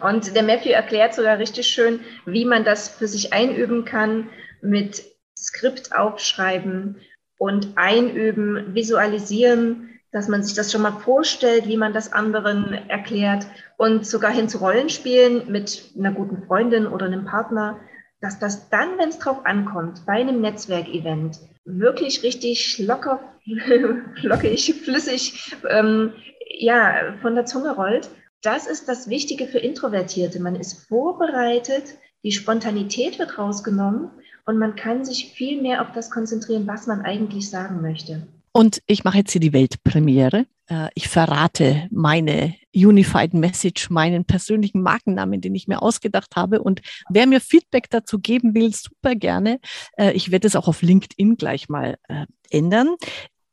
Und der Matthew erklärt sogar richtig schön, wie man das für sich einüben kann mit Skript aufschreiben und einüben, visualisieren, dass man sich das schon mal vorstellt, wie man das anderen erklärt und sogar hin zu Rollenspielen mit einer guten Freundin oder einem Partner, dass das dann, wenn es drauf ankommt, bei einem Netzwerkevent wirklich richtig locker, [LAUGHS] flockig, flüssig, ähm, ja, von der Zunge rollt. Das ist das Wichtige für Introvertierte. Man ist vorbereitet, die Spontanität wird rausgenommen und man kann sich viel mehr auf das konzentrieren, was man eigentlich sagen möchte.
Und ich mache jetzt hier die Weltpremiere. Äh, ich verrate meine Unified Message, meinen persönlichen Markennamen, den ich mir ausgedacht habe. Und wer mir Feedback dazu geben will, super gerne. Äh, ich werde es auch auf LinkedIn gleich mal äh, ändern.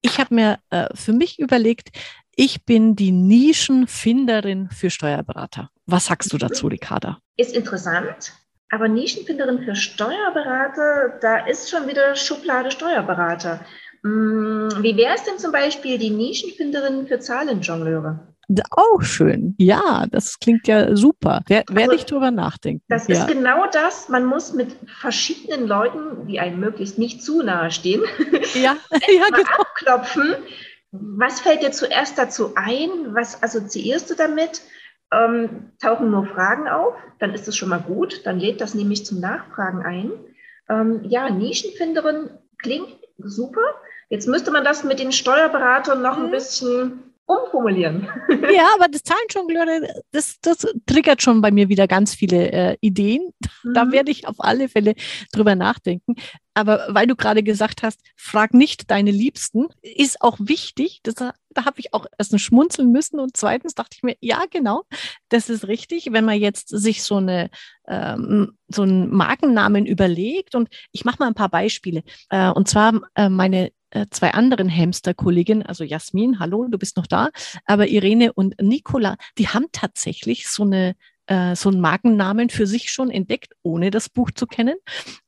Ich habe mir für mich überlegt, ich bin die Nischenfinderin für Steuerberater. Was sagst du dazu, Ricarda?
Ist interessant. Aber Nischenfinderin für Steuerberater, da ist schon wieder Schublade Steuerberater. Mm, wie wäre es denn zum Beispiel die Nischenfinderin für Zahlenjongleure?
Auch schön. Ja, das klingt ja super. Wer, also, werde ich drüber nachdenken.
Das ja. ist genau das. Man muss mit verschiedenen Leuten, die einem möglichst nicht zu nahe stehen, [LAUGHS] ja. [LAUGHS] ja, genau. abklopfen. Was fällt dir zuerst dazu ein? Was assoziierst du damit? Ähm, tauchen nur Fragen auf, dann ist es schon mal gut. Dann lädt das nämlich zum Nachfragen ein. Ähm, ja, Nischenfinderin klingt super. Jetzt müsste man das mit den Steuerberatern noch ein mhm. bisschen umformulieren. [LAUGHS]
Ja, aber das Zahlenjongleur, das, das triggert schon bei mir wieder ganz viele äh, Ideen. [LAUGHS] Mhm. Da werde ich auf alle Fälle drüber nachdenken. Aber weil du gerade gesagt hast, frag nicht deine Liebsten, ist auch wichtig. Das, da habe ich auch erst schmunzeln müssen. Und zweitens dachte ich mir, ja, genau, das ist richtig. Wenn man jetzt sich so eine ähm, so einen Markennamen überlegt und ich mache mal ein paar Beispiele. Äh, und zwar äh, meine äh, zwei anderen Hamster-Kolleginnen, also Jasmin, hallo, du bist noch da, aber Irene und Nicola, die haben tatsächlich so eine äh, so einen Markennamen für sich schon entdeckt, ohne das Buch zu kennen.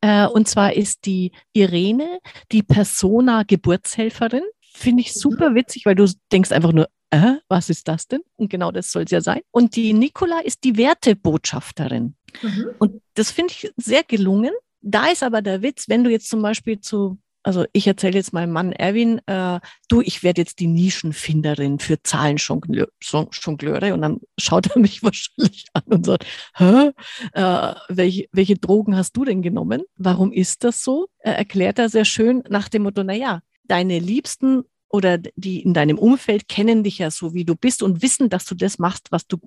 Äh, und zwar ist die Irene die Persona Geburtshelferin. Finde ich super witzig, weil du denkst einfach nur, äh, was ist das denn? Und genau das soll es ja sein. Und die Nicola ist die Wertebotschafterin. Mhm. Und das finde ich sehr gelungen. Da ist aber der Witz, wenn du jetzt zum Beispiel zu also ich erzähle jetzt meinem Mann Erwin, äh, du, ich werde jetzt die Nischenfinderin für Zahlenjongleure und dann schaut er mich [LAUGHS] wahrscheinlich an und sagt, Hä? Äh, welche, welche Drogen hast du denn genommen? Warum ist das so? Er erklärt er sehr schön nach dem Motto, na ja, deine Liebsten oder die in deinem Umfeld kennen dich ja so, wie du bist und wissen, dass du das machst, was du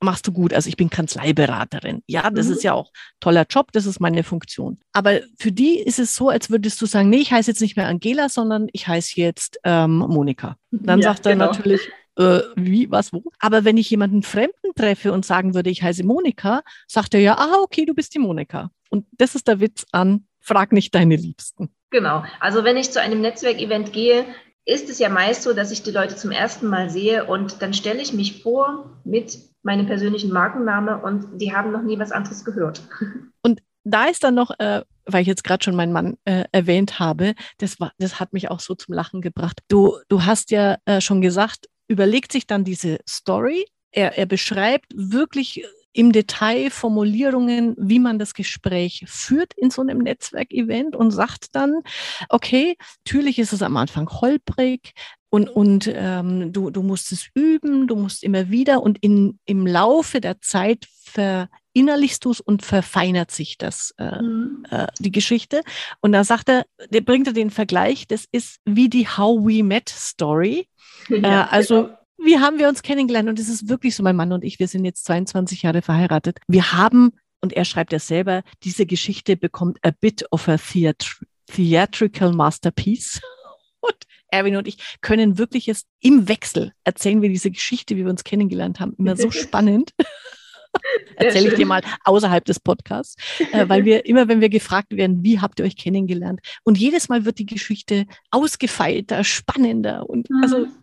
machst du gut. Also ich bin Kanzleiberaterin. Ja, das mhm. ist ja auch toller Job, das ist meine Funktion. Aber für die ist es so, als würdest du sagen, nee, ich heiße jetzt nicht mehr Angela, sondern ich heiße jetzt ähm, Monika. Dann ja, sagt er genau. natürlich, äh, wie, was, wo. Aber wenn ich jemanden Fremden treffe und sagen würde, ich heiße Monika, sagt er ja, ah, okay, du bist die Monika. Und das ist der Witz an, frag nicht deine Liebsten.
Genau. Also wenn ich zu einem Netzwerkevent gehe, ist es ja meist so, dass ich die Leute zum ersten Mal sehe und dann stelle ich mich vor mit meinem persönlichen Markenname und die haben noch nie was anderes gehört. [LAUGHS]
Und da ist dann noch, äh, weil ich jetzt gerade schon meinen Mann äh, erwähnt habe, das, war, das hat mich auch so zum Lachen gebracht. Du, du hast ja äh, schon gesagt, überlegt sich dann diese Story. Er, er beschreibt wirklich im Detail Formulierungen, wie man das Gespräch führt in so einem Netzwerkevent und sagt dann, okay, natürlich ist es am Anfang holprig und, und ähm, du, du musst es üben, du musst immer wieder und in, im Laufe der Zeit verinnerlichst du es und verfeinert sich das, äh, mhm. äh, die Geschichte. Und da sagt er, der bringt er den Vergleich, das ist wie die How We Met Story. [LAUGHS] Ja, äh, also genau wie haben wir uns kennengelernt? Und es ist wirklich so, mein Mann und ich, wir sind jetzt 22 Jahre verheiratet. Wir haben, und er schreibt es selber, diese Geschichte bekommt a bit of a theatr theatrical masterpiece. [LAUGHS] Und Erwin und ich können wirklich jetzt im Wechsel erzählen wir diese Geschichte, wie wir uns kennengelernt haben. Immer so [LAUGHS] spannend. [LAUGHS] Erzähle ich dir mal außerhalb des Podcasts, äh, weil wir immer, wenn wir gefragt werden, wie habt ihr euch kennengelernt? Und jedes Mal wird die Geschichte ausgefeilter, spannender und also mhm.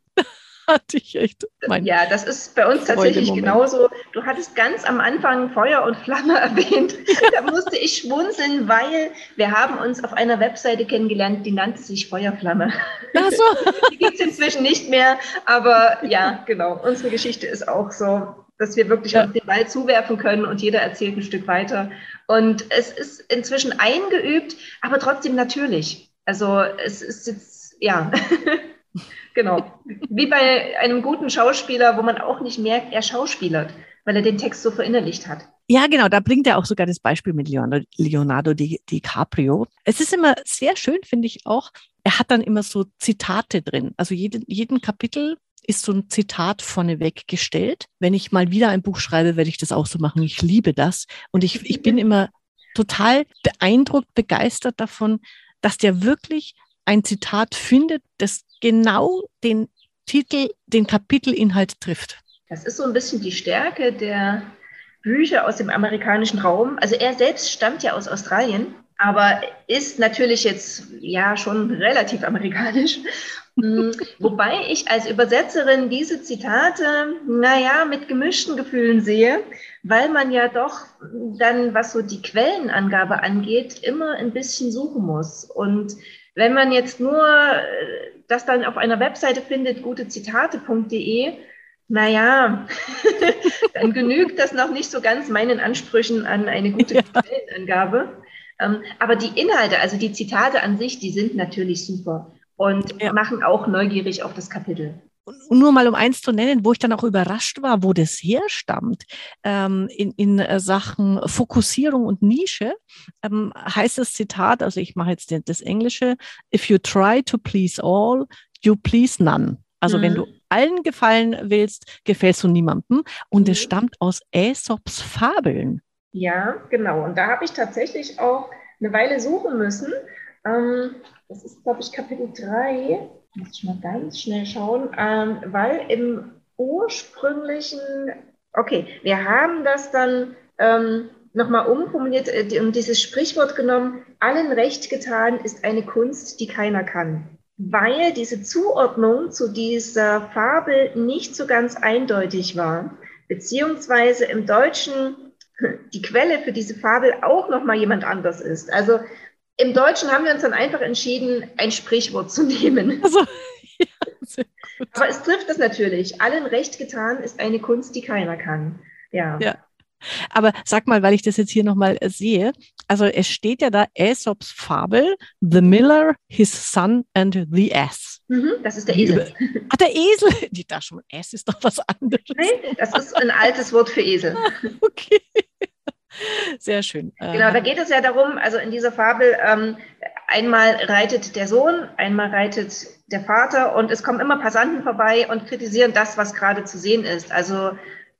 Hatte ich echt mein Ja, das ist bei uns tatsächlich genauso. Du hattest ganz am Anfang Feuer und Flamme [LAUGHS] erwähnt. da musste ich schmunzeln, weil wir haben uns auf einer Webseite kennengelernt, die nannte sich Feuerflamme. Ach so. die gibt es inzwischen nicht mehr, aber ja, genau. Unsere Geschichte ist auch so dass wir wirklich ja. den Ball zuwerfen können und jeder erzählt ein Stück weiter. Und es ist inzwischen eingeübt, aber trotzdem natürlich. Also es ist jetzt, ja. Genau. Wie bei einem guten Schauspieler, wo man auch nicht merkt, er schauspielert, weil er den Text so verinnerlicht hat.
Ja, genau, da bringt er auch sogar das Beispiel mit Leonardo, Leonardo Di, DiCaprio. Es ist immer sehr schön, finde ich auch. Er hat dann immer so Zitate drin. Also jeden, jeden Kapitel ist so ein Zitat vorneweg gestellt. Wenn ich mal wieder ein Buch schreibe, werde ich das auch so machen. Ich liebe das. Und ich, ich bin immer total beeindruckt, begeistert davon, dass der wirklich ein Zitat findet, das genau den Titel, den Kapitelinhalt trifft.
Das ist so ein bisschen die Stärke der Bücher aus dem amerikanischen Raum. Also er selbst stammt ja aus Australien, aber ist natürlich jetzt ja schon relativ amerikanisch. [LAUGHS] Mm, wobei ich als Übersetzerin diese Zitate, naja, mit gemischten Gefühlen sehe, weil man ja doch dann, was so die Quellenangabe angeht, immer ein bisschen suchen muss. Und wenn man jetzt nur äh, das dann auf einer Webseite findet, gutezitate.de, naja, [LAUGHS] dann genügt das noch nicht so ganz meinen Ansprüchen an eine gute ja. Quellenangabe. Ähm, aber die Inhalte, also die Zitate an sich, die sind natürlich super und ja. machen auch neugierig auf das Kapitel.
Nur mal um eins zu nennen, wo ich dann auch überrascht war, wo das herstammt, ähm, in, in äh, Sachen Fokussierung und Nische, ähm, heißt das Zitat, also ich mache jetzt das Englische, if you try to please all, you please none. Also mhm. wenn du allen gefallen willst, gefällst du niemandem. Und mhm. es stammt aus Aesops Fabeln.
Ja, genau. Und da habe ich tatsächlich auch eine Weile suchen müssen. Ähm, das ist, glaube ich, Kapitel 3 muss ich mal ganz schnell schauen, ähm, weil im ursprünglichen, okay, wir haben das dann ähm, nochmal umformuliert äh, dieses Sprichwort genommen, allen recht getan ist eine Kunst, die keiner kann. Weil diese Zuordnung zu dieser Fabel nicht so ganz eindeutig war, beziehungsweise im Deutschen [LAUGHS] die Quelle für diese Fabel auch nochmal jemand anders ist. Also im Deutschen haben wir uns dann einfach entschieden, ein Sprichwort zu nehmen. [LAUGHS] Also, ja, Aber es trifft es natürlich. Allen recht getan ist eine Kunst, die keiner kann. Ja.
ja. Aber sag mal, weil ich das jetzt hier nochmal sehe, also es steht ja da Aesops Fabel, The Miller, His Son and the Ass.
Mhm, das ist der Esel.
Ach, der Esel. [LAUGHS] Die da schon, Ass ist doch was anderes.
Nein, das ist ein altes Wort für Esel. [LAUGHS]
okay. Sehr schön.
Genau, da geht es ja darum, also in dieser Fabel, ähm, einmal reitet der Sohn, einmal reitet der Vater und es kommen immer Passanten vorbei und kritisieren das, was gerade zu sehen ist. Also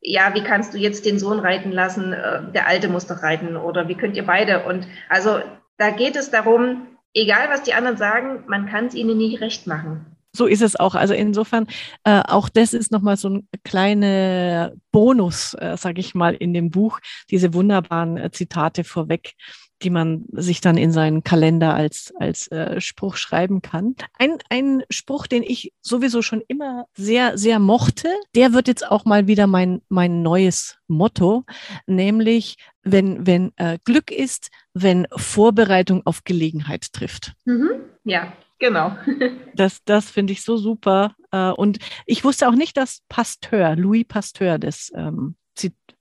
ja, wie kannst du jetzt den Sohn reiten lassen? Äh, der Alte muss doch reiten oder wie könnt ihr beide? Und also da geht es darum, egal was die anderen sagen, man kann es ihnen nicht recht machen.
So ist es auch. Also insofern, äh, auch das ist nochmal so ein kleiner Bonus, äh, sage ich mal, in dem Buch, diese wunderbaren äh, Zitate vorweg die man sich dann in seinen Kalender als, als äh, Spruch schreiben kann. Ein, ein Spruch, den ich sowieso schon immer sehr, sehr mochte, der wird jetzt auch mal wieder mein, mein neues Motto, nämlich wenn, wenn äh, Glück ist, wenn Vorbereitung auf Gelegenheit trifft.
Mhm. Ja, genau. [LAUGHS]
das das finde ich so super. Äh, und ich wusste auch nicht, dass Pasteur, Louis Pasteur, das ähm,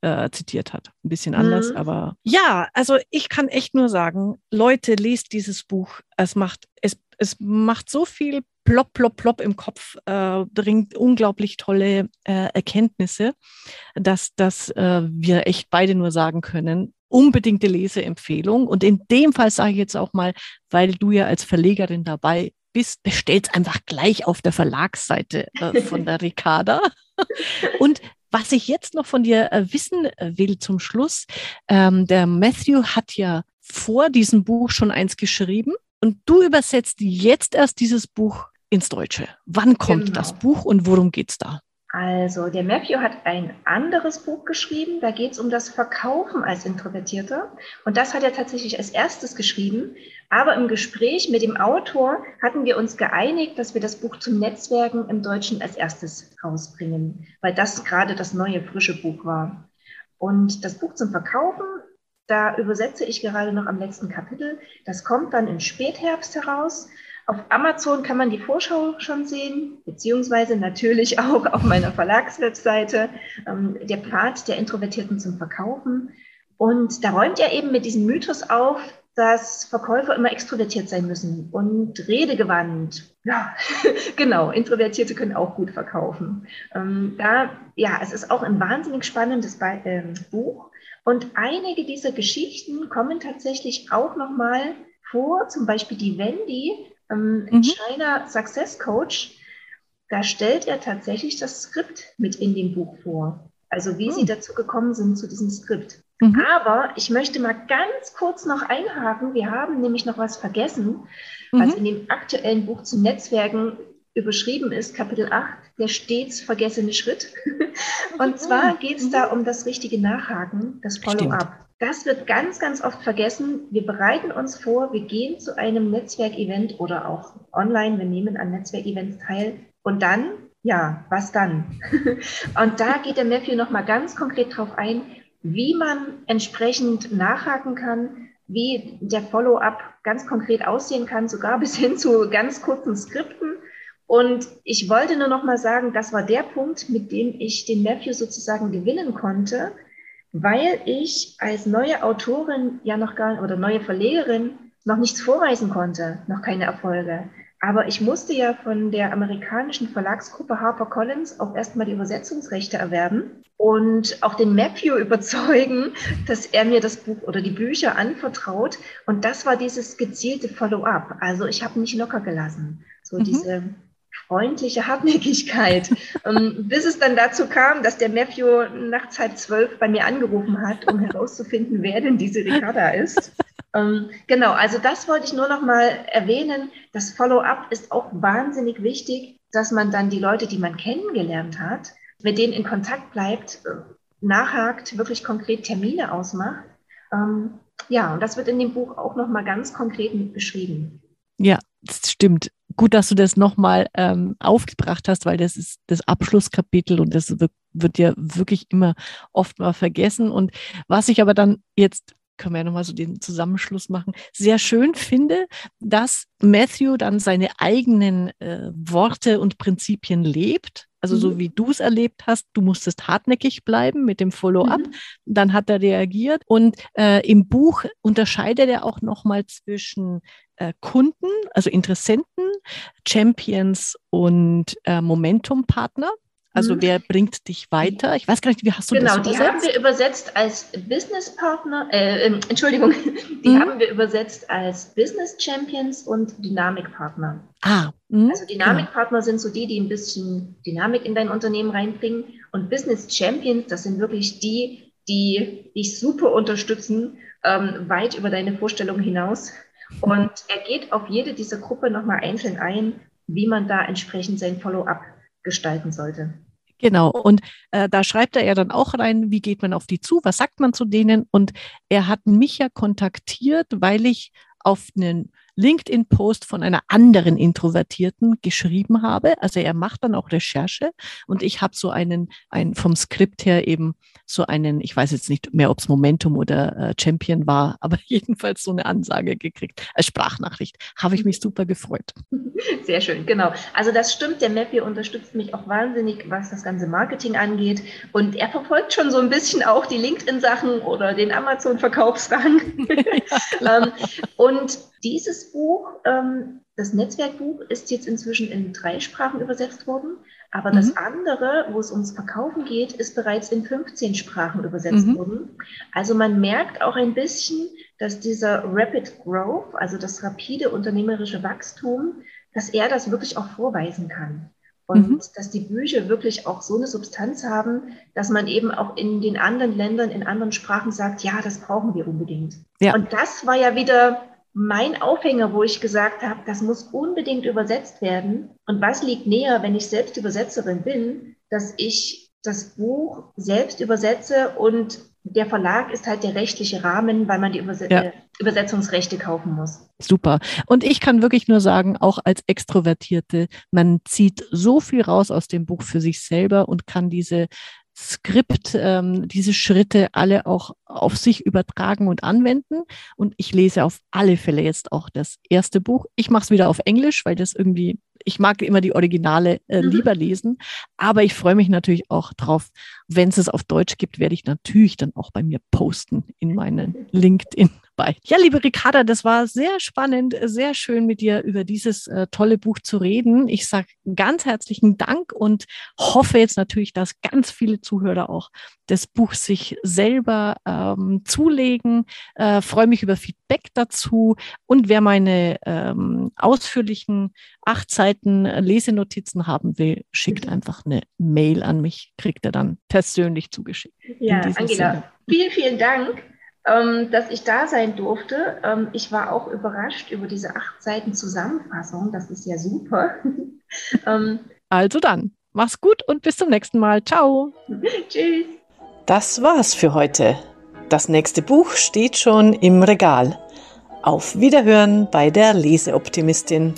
äh, zitiert hat. Ein bisschen anders, mhm. aber ja, also ich kann echt nur sagen, Leute, lest dieses Buch. Es macht, es, es macht so viel plopp, plopp, plopp im Kopf, äh, bringt unglaublich tolle äh, Erkenntnisse, dass, dass äh, wir echt beide nur sagen können, unbedingte Leseempfehlung. Und in dem Fall sage ich jetzt auch mal, weil du ja als Verlegerin dabei bist, bestellt einfach gleich auf der Verlagsseite äh, von der Ricarda. [LAUGHS] Und was ich jetzt noch von dir äh, wissen äh, will zum Schluss, ähm, der Matthew hat ja vor diesem Buch schon eins geschrieben und du übersetzt jetzt erst dieses Buch ins Deutsche. Wann kommt genau. das Buch und worum geht es da?
Also, der Matthew hat ein anderes Buch geschrieben, da geht es um das Verkaufen als Introvertierter. Und das hat er tatsächlich als erstes geschrieben. Aber im Gespräch mit dem Autor hatten wir uns geeinigt, dass wir das Buch zum Netzwerken im Deutschen als erstes rausbringen, weil das gerade das neue, frische Buch war. Und das Buch zum Verkaufen, da übersetze ich gerade noch am letzten Kapitel. Das kommt dann im Spätherbst heraus. Auf Amazon kann man die Vorschau schon sehen, beziehungsweise natürlich [LAUGHS] auch auf meiner Verlagswebseite, ähm, der Pfad der Introvertierten zum Verkaufen. Und da räumt er eben mit diesem Mythos auf, dass Verkäufer immer extrovertiert sein müssen und redegewandt. Ja, [LAUGHS] genau, Introvertierte können auch gut verkaufen. Ähm, da, ja, es ist auch ein wahnsinnig spannendes Be äh, Buch. Und einige dieser Geschichten kommen tatsächlich auch nochmal vor, zum Beispiel die Wendy ähm, mhm. China Success Coach, da stellt er tatsächlich das Skript mit in dem Buch vor. Also wie mhm. sie dazu gekommen sind zu diesem Skript. Mhm. Aber ich möchte mal ganz kurz noch einhaken. Wir haben nämlich noch was vergessen, was mhm. in dem aktuellen Buch zu Netzwerken überschrieben ist, Kapitel 8, der stets vergessene Schritt. [LAUGHS] Und zwar geht es da mhm. um das richtige Nachhaken, das Follow-up. Das wird ganz, ganz oft vergessen. Wir bereiten uns vor, wir gehen zu einem Netzwerkevent oder auch online, wir nehmen an Netzwerkevents teil. Und dann, ja, was dann? [LAUGHS] Und da geht der Matthew nochmal ganz konkret drauf ein, wie man entsprechend nachhaken kann, wie der Follow-up ganz konkret aussehen kann, sogar bis hin zu ganz kurzen Skripten. Und ich wollte nur noch mal sagen, das war der Punkt, mit dem ich den Matthew sozusagen gewinnen konnte, weil ich als neue Autorin ja noch gar oder neue Verlegerin noch nichts vorweisen konnte, noch keine Erfolge. Aber ich musste ja von der amerikanischen Verlagsgruppe HarperCollins auch erstmal die Übersetzungsrechte erwerben und auch den Matthew [LAUGHS] überzeugen, dass er mir das Buch oder die Bücher anvertraut. Und das war dieses gezielte Follow-up. Also ich habe nicht locker gelassen. So mhm. diese freundliche Hartnäckigkeit. [LAUGHS] ähm, bis es dann dazu kam, dass der Matthew nachts halb zwölf bei mir angerufen hat, um herauszufinden, wer denn diese Ricarda ist. Ähm, genau, also das wollte ich nur noch mal erwähnen. Das Follow-up ist auch wahnsinnig wichtig, dass man dann die Leute, die man kennengelernt hat, mit denen in Kontakt bleibt, äh, nachhakt, wirklich konkret Termine ausmacht. Ähm, ja, und das wird in dem Buch auch noch mal ganz konkret mit beschrieben.
Ja, das stimmt gut, dass du das nochmal ähm, aufgebracht hast, weil das ist das Abschlusskapitel und das wird, wird ja wirklich immer oft mal vergessen. Und was ich aber dann jetzt können wir ja nochmal so den Zusammenschluss machen, sehr schön finde, dass Matthew dann seine eigenen äh, Worte und Prinzipien lebt. Also mhm. so wie du es erlebt hast, du musstest hartnäckig bleiben mit dem Follow-up. Mhm. Dann hat er reagiert. Und äh, im Buch unterscheidet er auch nochmal zwischen äh, Kunden, also Interessenten, Champions und äh, Momentum-Partner. Also mhm. wer bringt dich weiter? Ich weiß gar nicht, wie hast du
genau,
das
übersetzt? Genau, die haben wir übersetzt als Business Partner, äh, ähm, Entschuldigung, [LAUGHS] die mhm. haben wir übersetzt als Business Champions und Dynamikpartner. Ah. Mh, also Dynamikpartner genau. sind so die, die ein bisschen Dynamik in dein Unternehmen reinbringen und Business Champions, das sind wirklich die, die dich super unterstützen, ähm, weit über deine Vorstellung hinaus. Und er geht auf jede dieser Gruppe nochmal einzeln ein wie man da entsprechend sein Follow-up gestalten sollte.
Genau, und äh, da schreibt er ja dann auch rein, wie geht man auf die zu, was sagt man zu denen. Und er hat mich ja kontaktiert, weil ich auf einen LinkedIn-Post von einer anderen Introvertierten geschrieben habe. Also er macht dann auch Recherche und ich habe so einen, ein, vom Skript her eben so einen, ich weiß jetzt nicht mehr, ob es Momentum oder äh, Champion war, [LAUGHS] aber jedenfalls so eine Ansage gekriegt, als Sprachnachricht. Habe ich mich super gefreut. [LAUGHS]
Sehr schön, genau. Also das stimmt, der Mappier unterstützt mich auch wahnsinnig, was das ganze Marketing angeht. Und er verfolgt schon so ein bisschen auch die LinkedIn-Sachen oder den Amazon-Verkaufsrang. [LAUGHS] Ja, ähm, und dieses Buch, ähm, das Netzwerkbuch, ist jetzt inzwischen in drei Sprachen übersetzt worden. Aber mhm. das andere, wo es ums Verkaufen geht, ist bereits in 15 Sprachen übersetzt mhm. worden. Also man merkt auch ein bisschen, dass dieser Rapid Growth, also das rapide unternehmerische Wachstum, dass er das wirklich auch vorweisen kann. Und mhm. dass die Bücher wirklich auch so eine Substanz haben, dass man eben auch in den anderen Ländern, in anderen Sprachen sagt, ja, das brauchen wir unbedingt. Ja. Und das war ja wieder mein Aufhänger, wo ich gesagt habe, das muss unbedingt übersetzt werden. Und was liegt näher, wenn ich selbst Übersetzerin bin, dass ich das Buch selbst übersetze und der Verlag ist halt der rechtliche Rahmen, weil man die Überse ja. Übersetzungsrechte kaufen muss.
Super. Und ich kann wirklich nur sagen, auch als Extrovertierte, man zieht so viel raus aus dem Buch für sich selber und kann diese Skript, ähm, diese Schritte alle auch auf sich übertragen und anwenden. Und ich lese auf alle Fälle jetzt auch das erste Buch. Ich mache es wieder auf Englisch, weil das irgendwie, ich mag immer die Originale äh, mhm. lieber lesen. Aber ich freue mich natürlich auch drauf, wenn es es auf Deutsch gibt, werde ich natürlich dann auch bei mir posten in meinen LinkedIn bei. Ja, liebe Ricarda, das war sehr spannend, sehr schön mit dir über dieses äh, tolle Buch zu reden. Ich sage ganz herzlichen Dank und hoffe jetzt natürlich, dass ganz viele Zuhörer auch das Buch sich selber ähm, zulegen. Äh, Freue mich über Feedback dazu. Und wer meine ähm, ausführlichen acht Seiten Lesenotizen haben will, schickt einfach eine Mail an mich, kriegt er dann persönlich zugeschickt.
Ja, Angela, Sinne. vielen, vielen Dank ähm, dass ich da sein durfte. Ähm, ich war auch überrascht über diese acht Seiten Zusammenfassung. Das ist ja super. [LAUGHS]
ähm, also dann, mach's gut und bis zum nächsten Mal. Ciao. [LAUGHS] Tschüss. Das war's für heute. Das nächste Buch steht schon im Regal. Auf Wiederhören bei der Leseoptimistin.